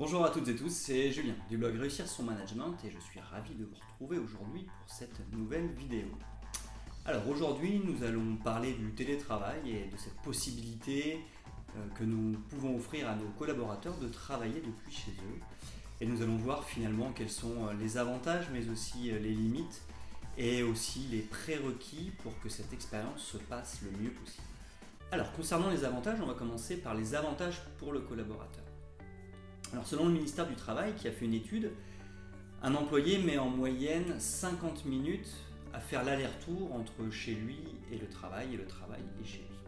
Bonjour à toutes et tous, c'est Julien du blog Réussir son management et je suis ravi de vous retrouver aujourd'hui pour cette nouvelle vidéo. Alors aujourd'hui nous allons parler du télétravail et de cette possibilité euh, que nous pouvons offrir à nos collaborateurs de travailler depuis chez eux. Et nous allons voir finalement quels sont euh, les avantages mais aussi euh, les limites et aussi les prérequis pour que cette expérience se passe le mieux possible. Alors concernant les avantages, on va commencer par les avantages pour le collaborateur. Alors selon le ministère du Travail qui a fait une étude, un employé met en moyenne 50 minutes à faire l'aller-retour entre chez lui et le travail et le travail et chez lui.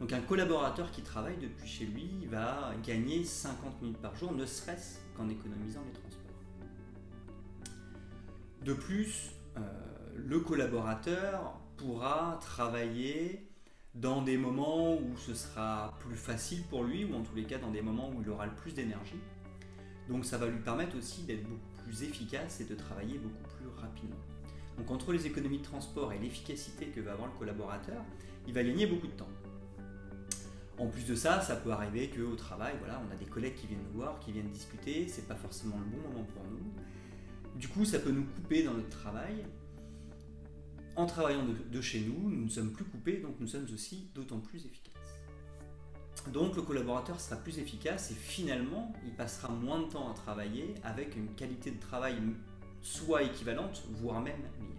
Donc un collaborateur qui travaille depuis chez lui va gagner 50 minutes par jour, ne serait-ce qu'en économisant les transports. De plus, euh, le collaborateur pourra travailler dans des moments où ce sera plus facile pour lui, ou en tous les cas dans des moments où il aura le plus d'énergie. Donc ça va lui permettre aussi d'être beaucoup plus efficace et de travailler beaucoup plus rapidement. Donc entre les économies de transport et l'efficacité que va avoir le collaborateur, il va gagner beaucoup de temps. En plus de ça, ça peut arriver qu'au travail, voilà, on a des collègues qui viennent nous voir, qui viennent discuter, c'est pas forcément le bon moment pour nous. Du coup, ça peut nous couper dans notre travail, en travaillant de, chez nous, nous ne sommes plus coupés, donc nous sommes aussi d'autant plus efficaces. Donc le collaborateur sera plus efficace et finalement, il passera moins de temps à travailler avec une qualité de travail soit équivalente, voire même meilleure.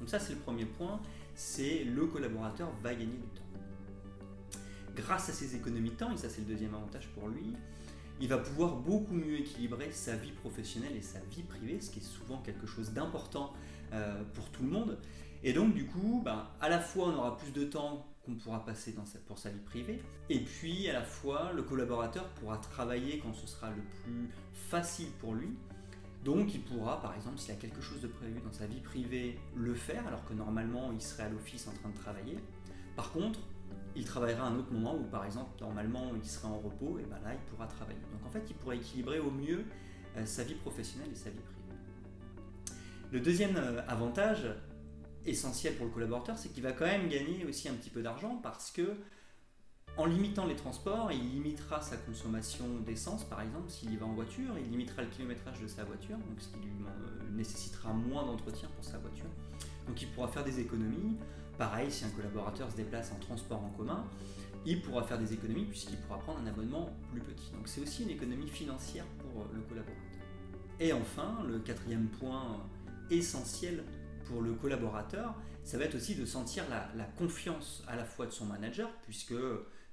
Donc ça, c'est le premier point, c'est le collaborateur va gagner du temps. Grâce à ces économies de temps, et ça c'est le deuxième avantage pour lui, il va pouvoir beaucoup mieux équilibrer sa vie professionnelle et sa vie privée, ce qui est souvent quelque chose d'important euh, pour tout le monde. Et donc du coup, ben, à la fois on aura plus de temps qu'on pourra passer dans pour sa vie privée, et puis à la fois le collaborateur pourra travailler quand ce sera le plus facile pour lui. Donc il pourra, par exemple, s'il a quelque chose de prévu dans sa vie privée, le faire, alors que normalement il serait à l'office en train de travailler. Par contre, il travaillera à un autre moment où, par exemple, normalement il serait en repos, et ben là il pourra travailler. Donc en fait, il pourra équilibrer au mieux euh, sa vie professionnelle et sa vie privée. Le deuxième euh, avantage essentiel pour le collaborateur, c'est qu'il va quand même gagner aussi un petit peu d'argent parce que en limitant les transports, il limitera sa consommation d'essence, par exemple, s'il y va en voiture, il limitera le kilométrage de sa voiture, donc ce qui lui euh, nécessitera moins d'entretien pour sa voiture. Donc il pourra faire des économies. Pareil, si un collaborateur se déplace en transport en commun, il pourra faire des économies puisqu'il pourra prendre un abonnement plus petit. Donc c'est aussi une économie financière pour le collaborateur. Et enfin, le quatrième point essentiel pour le collaborateur, ça va être aussi de sentir la, confiance à la fois de son manager, puisque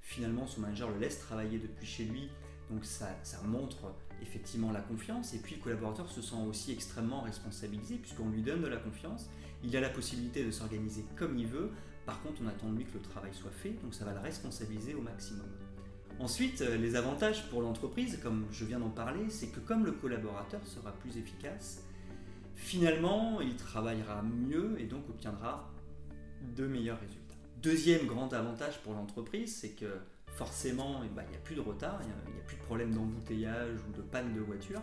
finalement son manager le laisse travailler depuis chez lui, donc ça, ça, montre effectivement la confiance, et puis le collaborateur se sent aussi extrêmement responsabilisé, puisqu'on lui donne de la confiance, il a la possibilité de s'organiser comme il veut, par contre on attend de lui que le travail soit fait, donc ça va le responsabiliser au maximum. Ensuite, les avantages pour l'entreprise, comme je viens d'en parler, c'est que comme le collaborateur sera plus efficace, finalement, il travaillera mieux et donc obtiendra de meilleurs résultats. Deuxième grand avantage pour l'entreprise, c'est que forcément, eh ben, il n'y a plus de retard, il n'y a, plus de problème d'embouteillage ou de panne de voiture,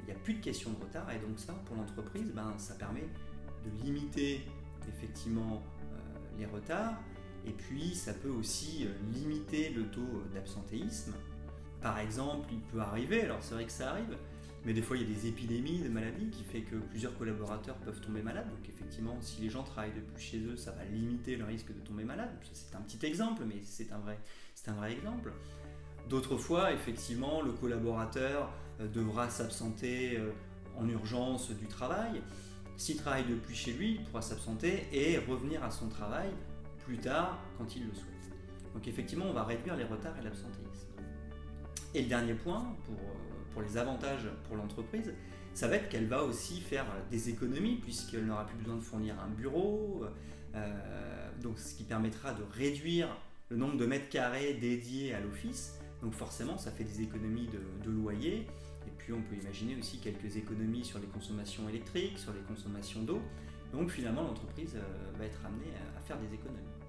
il n'y a plus de question de retard et donc ça, pour l'entreprise, ben, ça permet de limiter effectivement euh, les retards et puis ça peut aussi euh, limiter le taux d'absentéisme. Par exemple, il peut arriver, alors c'est vrai que ça arrive, mais des fois, il y a des épidémies de maladies qui fait que plusieurs collaborateurs peuvent tomber malades. Donc effectivement, si les gens travaillent depuis chez eux, ça va limiter le risque de tomber malade. C'est un petit exemple, mais c'est un vrai, c'est un vrai exemple. D'autres fois, effectivement, le collaborateur euh, devra s'absenter euh, en urgence du travail. S'il travaille depuis chez lui, il pourra s'absenter et revenir à son travail plus tard quand il le souhaite. Donc effectivement, on va réduire les retards et l'absentéisme. Et le dernier point, pour, euh, pour les avantages pour l'entreprise, ça va être qu'elle va aussi faire des économies puisqu'elle n'aura plus besoin de fournir un bureau, euh, donc ce qui permettra de réduire le nombre de mètres carrés dédiés à l'office. Donc forcément, ça fait des économies de, loyer. Et puis on peut imaginer aussi quelques économies sur les consommations électriques, sur les consommations d'eau. Donc finalement, l'entreprise euh, va être amenée à faire des économies.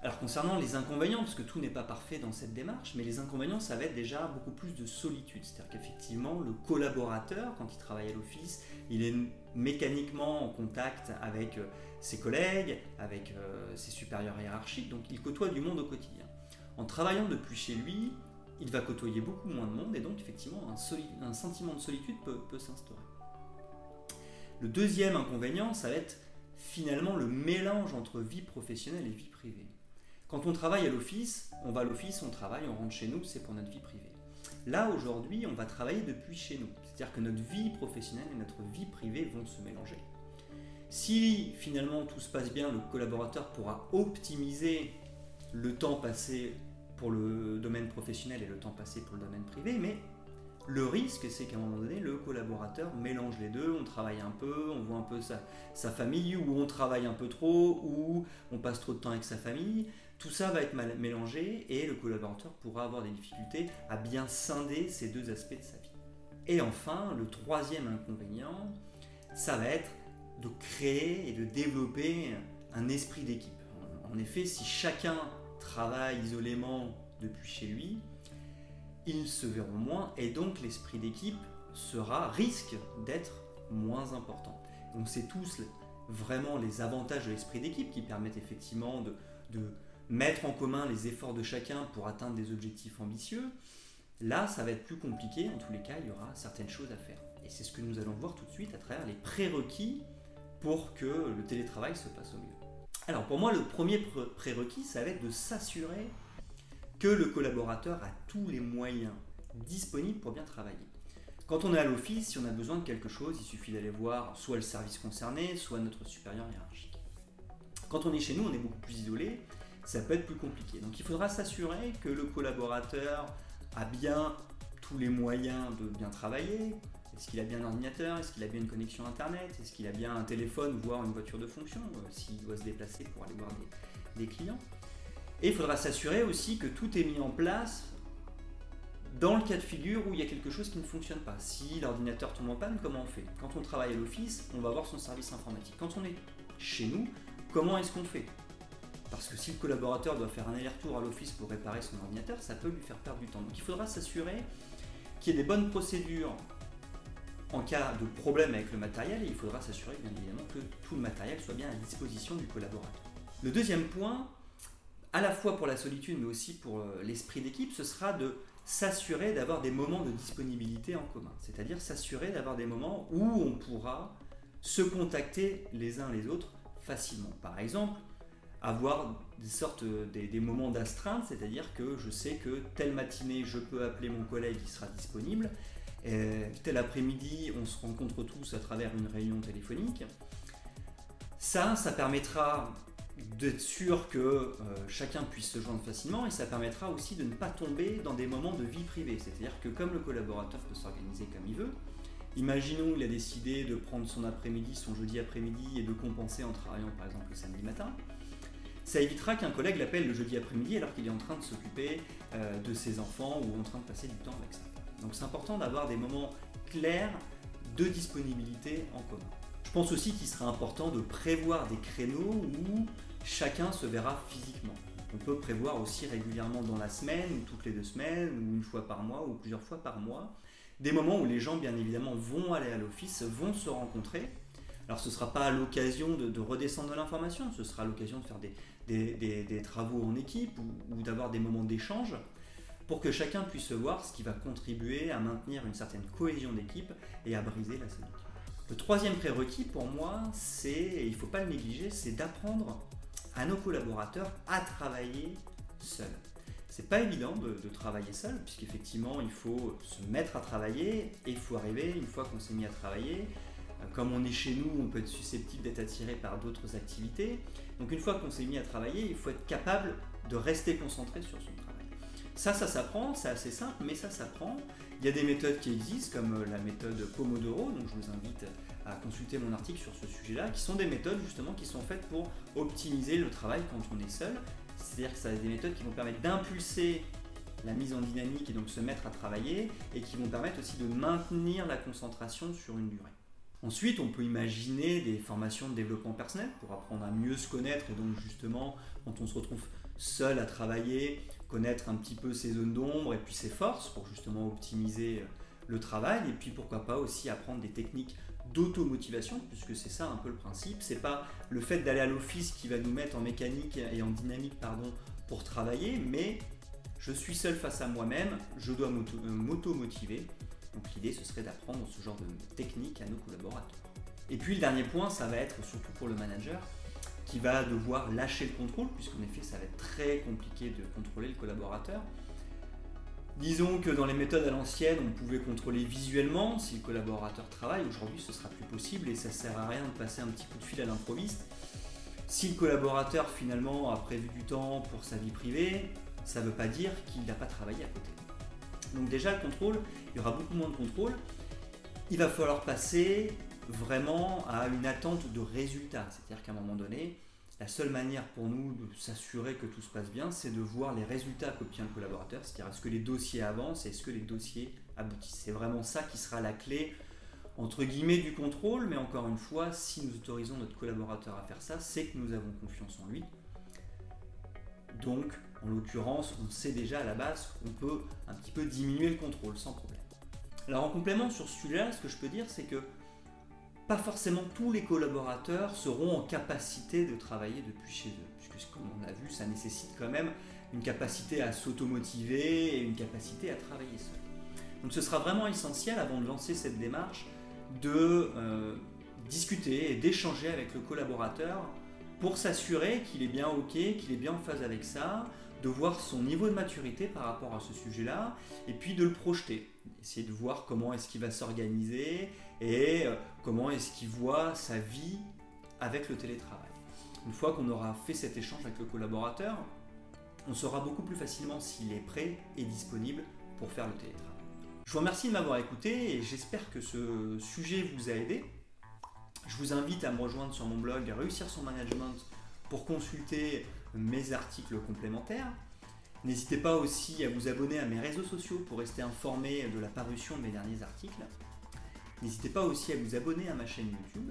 Alors concernant les inconvénients, parce que tout n'est pas parfait dans cette démarche, mais les inconvénients, ça va être déjà beaucoup plus de solitude. C'est-à-dire qu'effectivement, le collaborateur, quand il travaille à l'office, il est mécaniquement en contact avec euh, ses collègues, avec euh, ses supérieurs hiérarchiques, donc il côtoie du monde au quotidien. En travaillant depuis chez lui, il va côtoyer beaucoup moins de monde et donc effectivement un, sentiment de solitude peut, peut s'instaurer. Le deuxième inconvénient, ça va être finalement le mélange entre vie professionnelle et vie privée. Quand on travaille à l'office, on va à l'office, on travaille, on rentre chez nous, c'est pour notre vie privée. Là, aujourd'hui, on va travailler depuis chez nous. C'est-à-dire que notre vie professionnelle et notre vie privée vont se mélanger. Si finalement tout se passe bien, le collaborateur pourra optimiser le temps passé pour le domaine professionnel et le temps passé pour le domaine privé, mais le risque, c'est qu'à un moment donné, le collaborateur mélange les deux, on travaille un peu, on voit un peu sa, sa, famille, ou on travaille un peu trop, ou on passe trop de temps avec sa famille. Tout ça va être mal mélangé et le collaborateur pourra avoir des difficultés à bien scinder ces deux aspects de sa vie. Et enfin, le troisième inconvénient, ça va être de créer et de développer un esprit d'équipe. En effet, si chacun travaille isolément depuis chez lui, ils se verront moins et donc l'esprit d'équipe sera risque d'être moins important. Donc c'est tous vraiment les avantages de l'esprit d'équipe qui permettent effectivement de, de mettre en commun les efforts de chacun pour atteindre des objectifs ambitieux, là, ça va être plus compliqué. En tous les cas, il y aura certaines choses à faire. Et c'est ce que nous allons voir tout de suite à travers les prérequis pour que le télétravail se passe au mieux. Alors pour moi, le premier prérequis, ça va être de s'assurer que le collaborateur a tous les moyens disponibles pour bien travailler. Quand on est à l'office, si on a besoin de quelque chose, il suffit d'aller voir soit le service concerné, soit notre supérieur hiérarchique. Quand on est chez nous, on est beaucoup plus isolé ça peut être plus compliqué. Donc il faudra s'assurer que le collaborateur a bien tous les moyens de bien travailler. Est-ce qu'il a bien un ordinateur? Est-ce qu'il a bien une connexion Internet? Est-ce qu'il a bien un téléphone, voire une voiture de fonction, euh, s'il doit se déplacer pour aller voir des, clients? Et il faudra s'assurer aussi que tout est mis en place dans le cas de figure où il y a quelque chose qui ne fonctionne pas. Si l'ordinateur tombe en panne, comment on fait? Quand on travaille à l'office, on va voir son service informatique. Quand on est chez nous, comment est-ce qu'on fait? Parce que si le collaborateur doit faire un aller-retour à l'office pour réparer son ordinateur, ça peut lui faire perdre du temps. Donc il faudra s'assurer qu'il y ait des bonnes procédures en cas de problème avec le matériel et il faudra s'assurer bien évidemment que tout le matériel soit bien à disposition du collaborateur. Le deuxième point, à la fois pour la solitude mais aussi pour euh, l'esprit d'équipe, ce sera de s'assurer d'avoir des moments de disponibilité en commun. C'est-à-dire s'assurer d'avoir des moments où on pourra se contacter les uns les autres facilement. Par exemple, avoir des sortes des, moments d'astreinte, c'est-à-dire que je sais que telle matinée je peux appeler mon collègue qui sera disponible, et tel après-midi on se rencontre tous à travers une réunion téléphonique. Ça, ça permettra d'être sûr que euh, chacun puisse se joindre facilement et ça permettra aussi de ne pas tomber dans des moments de vie privée. C'est-à-dire que comme le collaborateur peut s'organiser comme il veut, imaginons qu'il a décidé de prendre son après-midi, son jeudi après-midi et de compenser en travaillant par exemple le samedi matin ça évitera qu'un collègue l'appelle le jeudi après-midi alors qu'il est en train de s'occuper euh, de ses enfants ou en train de passer du temps avec ça. Donc c'est important d'avoir des moments clairs de disponibilité en commun. Je pense aussi qu'il sera important de prévoir des créneaux où chacun se verra physiquement. On peut prévoir aussi régulièrement dans la semaine, ou toutes les deux semaines, ou une fois par mois, ou plusieurs fois par mois, des moments où les gens, bien évidemment, vont aller à l'office, vont se rencontrer. Alors ce ne sera pas l'occasion de, de, redescendre de l'information, ce sera l'occasion de faire des, des, travaux en équipe ou, d'avoir des moments d'échange pour que chacun puisse voir ce qui va contribuer à maintenir une certaine cohésion d'équipe et à briser la solitude. Le troisième prérequis pour moi, c'est, et il ne faut pas le négliger, c'est d'apprendre à nos collaborateurs à travailler seuls. C'est pas évident de, de travailler seul, puisqu'effectivement il faut se mettre à travailler et il faut arriver, une fois qu'on s'est mis à travailler, comme on est chez nous, on peut être susceptible d'être attiré par d'autres activités. Donc une fois qu'on s'est mis à travailler, il faut être capable de rester concentré sur son travail. Ça, ça s'apprend, c'est assez simple, mais ça s'apprend. Il y a des méthodes qui existent, comme la méthode Pomodoro, donc je vous invite à consulter mon article sur ce sujet-là, qui sont des méthodes justement qui sont faites pour optimiser le travail quand on est seul. C'est-à-dire que ça des méthodes qui vont permettre d'impulser la mise en dynamique et donc se mettre à travailler, et qui vont permettre aussi de maintenir la concentration sur une durée. Ensuite, on peut imaginer des formations de développement personnel pour apprendre à mieux se connaître et donc justement, quand on se retrouve seul à travailler, connaître un petit peu ses zones d'ombre et puis ses forces pour justement optimiser le travail et puis pourquoi pas aussi apprendre des techniques d'automotivation puisque c'est ça un peu le principe. C'est pas le fait d'aller à l'office qui va nous mettre en mécanique et en dynamique pardon pour travailler, mais je suis seul face à moi-même, je dois euh, m'auto-motiver. Donc l'idée, ce serait d'apprendre ce genre de technique à nos collaborateurs. Et puis le dernier point, ça va être surtout pour le manager, qui va devoir lâcher le contrôle, puisqu'en effet, ça va être très compliqué de contrôler le collaborateur. Disons que dans les méthodes à l'ancienne, on pouvait contrôler visuellement si le collaborateur travaille. Aujourd'hui, ce sera plus possible et ça sert à rien de passer un petit coup de fil à l'improviste. Si le collaborateur finalement a prévu du temps pour sa vie privée, ça ne veut pas dire qu'il n'a pas travaillé à côté. Donc déjà le contrôle, il y aura beaucoup moins de contrôle. Il va falloir passer vraiment à une attente de résultats. C'est-à-dire qu'à un moment donné, la seule manière pour nous de s'assurer que tout se passe bien, c'est de voir les résultats qu'obtient le collaborateur, c'est-à-dire est-ce que les dossiers avancent, est-ce que les dossiers aboutissent. C'est vraiment ça qui sera la clé, entre guillemets, du contrôle, mais encore une fois, si nous autorisons notre collaborateur à faire ça, c'est que nous avons confiance en lui. Donc, en l'occurrence, on sait déjà à la base qu'on peut un petit peu diminuer le contrôle sans problème. Alors en complément sur ce sujet-là, ce que je peux dire, c'est que pas forcément tous les collaborateurs seront en capacité de travailler depuis chez eux, puisque comme on a vu, ça nécessite quand même une capacité à s'automotiver et une capacité à travailler seul. Donc ce sera vraiment essentiel avant de lancer cette démarche de euh, discuter et d'échanger avec le collaborateur pour s'assurer qu'il est bien OK, qu'il est bien en phase avec ça, de voir son niveau de maturité par rapport à ce sujet-là, et puis de le projeter, essayer de voir comment est-ce qu'il va s'organiser et euh, comment est-ce qu'il voit sa vie avec le télétravail. Une fois qu'on aura fait cet échange avec le collaborateur, on saura beaucoup plus facilement s'il est prêt et disponible pour faire le télétravail. Je vous remercie de m'avoir écouté et j'espère que ce sujet vous a aidé. Je vous invite à me rejoindre sur mon blog Réussir son management pour consulter mes articles complémentaires. N'hésitez pas aussi à vous abonner à mes réseaux sociaux pour rester informé de la parution de mes derniers articles. N'hésitez pas aussi à vous abonner à ma chaîne YouTube.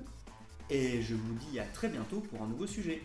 Et je vous dis à très bientôt pour un nouveau sujet.